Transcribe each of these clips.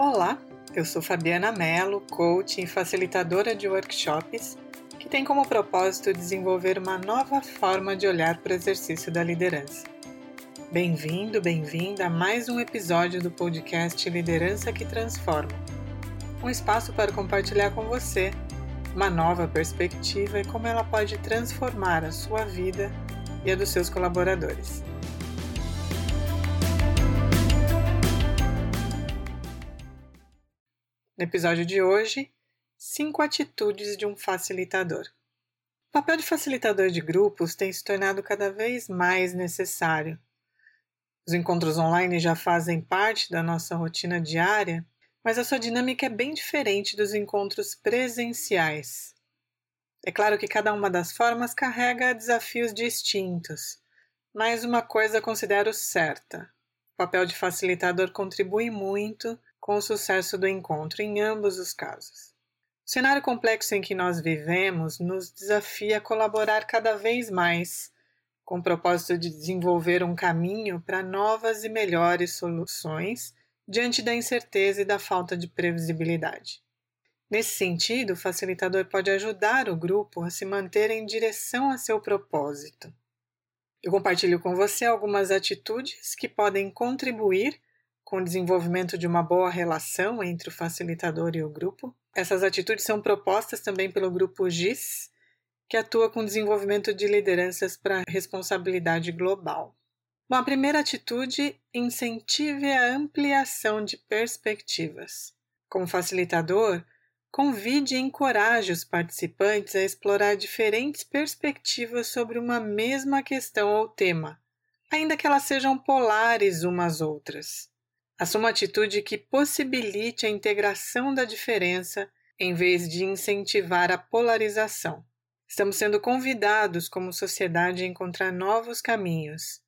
Olá, eu sou Fabiana Mello, coach e facilitadora de workshops, que tem como propósito desenvolver uma nova forma de olhar para o exercício da liderança. Bem-vindo, bem-vinda a mais um episódio do podcast Liderança que Transforma. Um espaço para compartilhar com você uma nova perspectiva e como ela pode transformar a sua vida e a dos seus colaboradores. No episódio de hoje, cinco atitudes de um facilitador. O papel de facilitador de grupos tem se tornado cada vez mais necessário. Os encontros online já fazem parte da nossa rotina diária, mas a sua dinâmica é bem diferente dos encontros presenciais. É claro que cada uma das formas carrega desafios distintos, mas uma coisa considero certa: o papel de facilitador contribui muito com o sucesso do encontro em ambos os casos. O cenário complexo em que nós vivemos nos desafia a colaborar cada vez mais, com o propósito de desenvolver um caminho para novas e melhores soluções diante da incerteza e da falta de previsibilidade. Nesse sentido, o facilitador pode ajudar o grupo a se manter em direção a seu propósito. Eu compartilho com você algumas atitudes que podem contribuir com o desenvolvimento de uma boa relação entre o facilitador e o grupo. Essas atitudes são propostas também pelo grupo GIS, que atua com desenvolvimento de lideranças para responsabilidade global. Bom, a primeira atitude incentive a ampliação de perspectivas. Como facilitador, convide e encoraje os participantes a explorar diferentes perspectivas sobre uma mesma questão ou tema, ainda que elas sejam polares umas às outras. Assuma atitude que possibilite a integração da diferença em vez de incentivar a polarização. Estamos sendo convidados como sociedade a encontrar novos caminhos.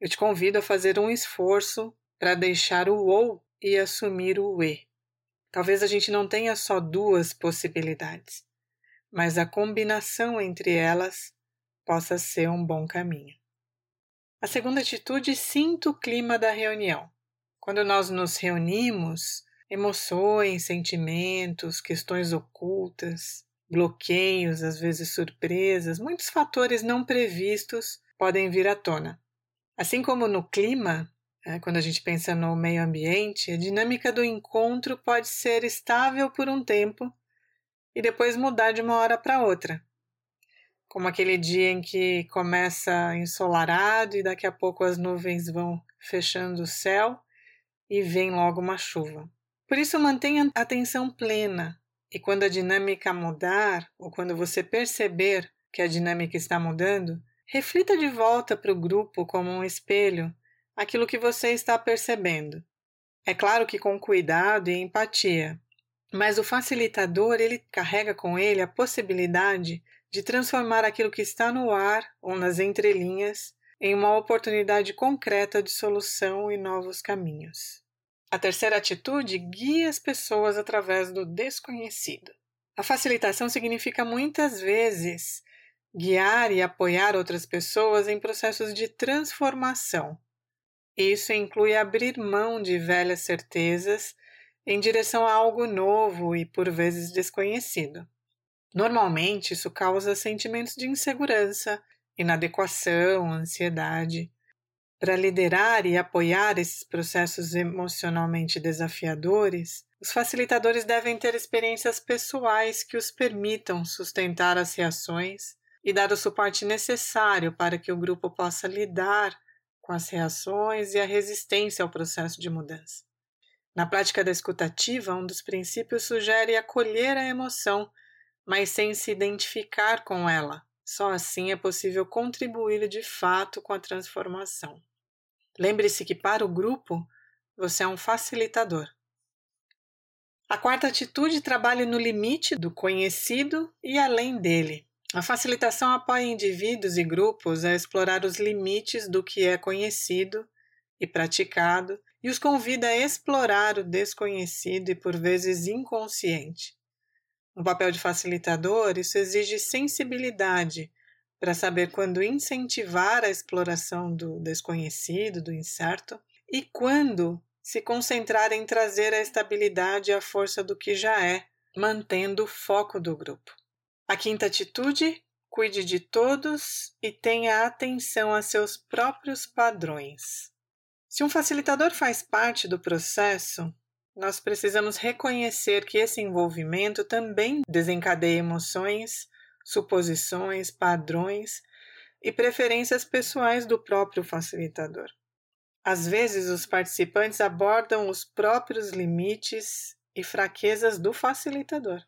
Eu te convido a fazer um esforço para deixar o ou e assumir o e. Talvez a gente não tenha só duas possibilidades, mas a combinação entre elas possa ser um bom caminho. A segunda atitude, sinta o clima da reunião. Quando nós nos reunimos, emoções, sentimentos, questões ocultas, bloqueios, às vezes surpresas, muitos fatores não previstos podem vir à tona. Assim como no clima, né, quando a gente pensa no meio ambiente, a dinâmica do encontro pode ser estável por um tempo e depois mudar de uma hora para outra. Como aquele dia em que começa ensolarado e daqui a pouco as nuvens vão fechando o céu e vem logo uma chuva. Por isso, mantenha a atenção plena e quando a dinâmica mudar, ou quando você perceber que a dinâmica está mudando, reflita de volta para o grupo como um espelho aquilo que você está percebendo. É claro que com cuidado e empatia, mas o facilitador ele carrega com ele a possibilidade de transformar aquilo que está no ar ou nas entrelinhas em uma oportunidade concreta de solução e novos caminhos. A terceira atitude guia as pessoas através do desconhecido. A facilitação significa muitas vezes guiar e apoiar outras pessoas em processos de transformação. Isso inclui abrir mão de velhas certezas em direção a algo novo e por vezes desconhecido. Normalmente, isso causa sentimentos de insegurança, inadequação, ansiedade. Para liderar e apoiar esses processos emocionalmente desafiadores, os facilitadores devem ter experiências pessoais que os permitam sustentar as reações e dar o suporte necessário para que o grupo possa lidar com as reações e a resistência ao processo de mudança. Na prática da escutativa, um dos princípios sugere acolher a emoção, mas sem se identificar com ela. Só assim é possível contribuir de fato com a transformação. Lembre-se que para o grupo você é um facilitador. A quarta atitude trabalha no limite do conhecido e além dele. A facilitação apoia indivíduos e grupos a explorar os limites do que é conhecido e praticado e os convida a explorar o desconhecido e por vezes inconsciente. No papel de facilitador, isso exige sensibilidade para saber quando incentivar a exploração do desconhecido, do incerto, e quando se concentrar em trazer a estabilidade e a força do que já é, mantendo o foco do grupo. A quinta atitude: cuide de todos e tenha atenção a seus próprios padrões. Se um facilitador faz parte do processo, nós precisamos reconhecer que esse envolvimento também desencadeia emoções, suposições, padrões e preferências pessoais do próprio facilitador. Às vezes, os participantes abordam os próprios limites e fraquezas do facilitador.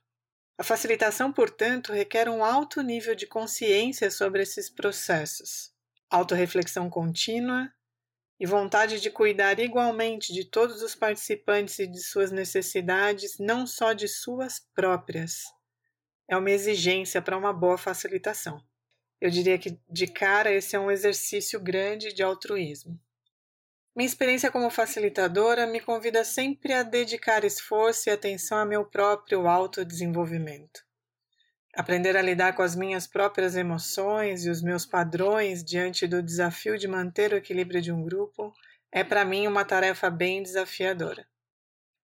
A facilitação, portanto, requer um alto nível de consciência sobre esses processos, autorreflexão contínua e vontade de cuidar igualmente de todos os participantes e de suas necessidades, não só de suas próprias. É uma exigência para uma boa facilitação. Eu diria que, de cara, esse é um exercício grande de altruísmo. Minha experiência como facilitadora me convida sempre a dedicar esforço e atenção a meu próprio autodesenvolvimento. Aprender a lidar com as minhas próprias emoções e os meus padrões diante do desafio de manter o equilíbrio de um grupo é para mim uma tarefa bem desafiadora.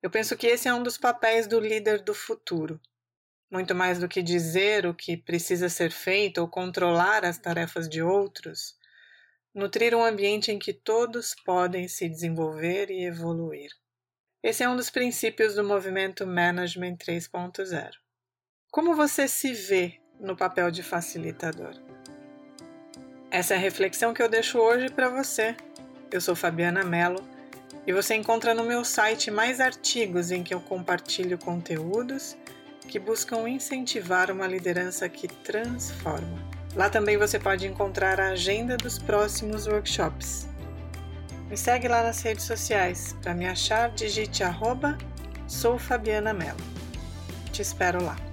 Eu penso que esse é um dos papéis do líder do futuro. Muito mais do que dizer o que precisa ser feito ou controlar as tarefas de outros, nutrir um ambiente em que todos podem se desenvolver e evoluir. Esse é um dos princípios do movimento Management 3.0. Como você se vê no papel de facilitador? Essa é a reflexão que eu deixo hoje para você. Eu sou Fabiana Mello e você encontra no meu site mais artigos em que eu compartilho conteúdos que buscam incentivar uma liderança que transforma. Lá também você pode encontrar a agenda dos próximos workshops. Me segue lá nas redes sociais. Para me achar, digite arroba sou Fabiana Mello. Te espero lá.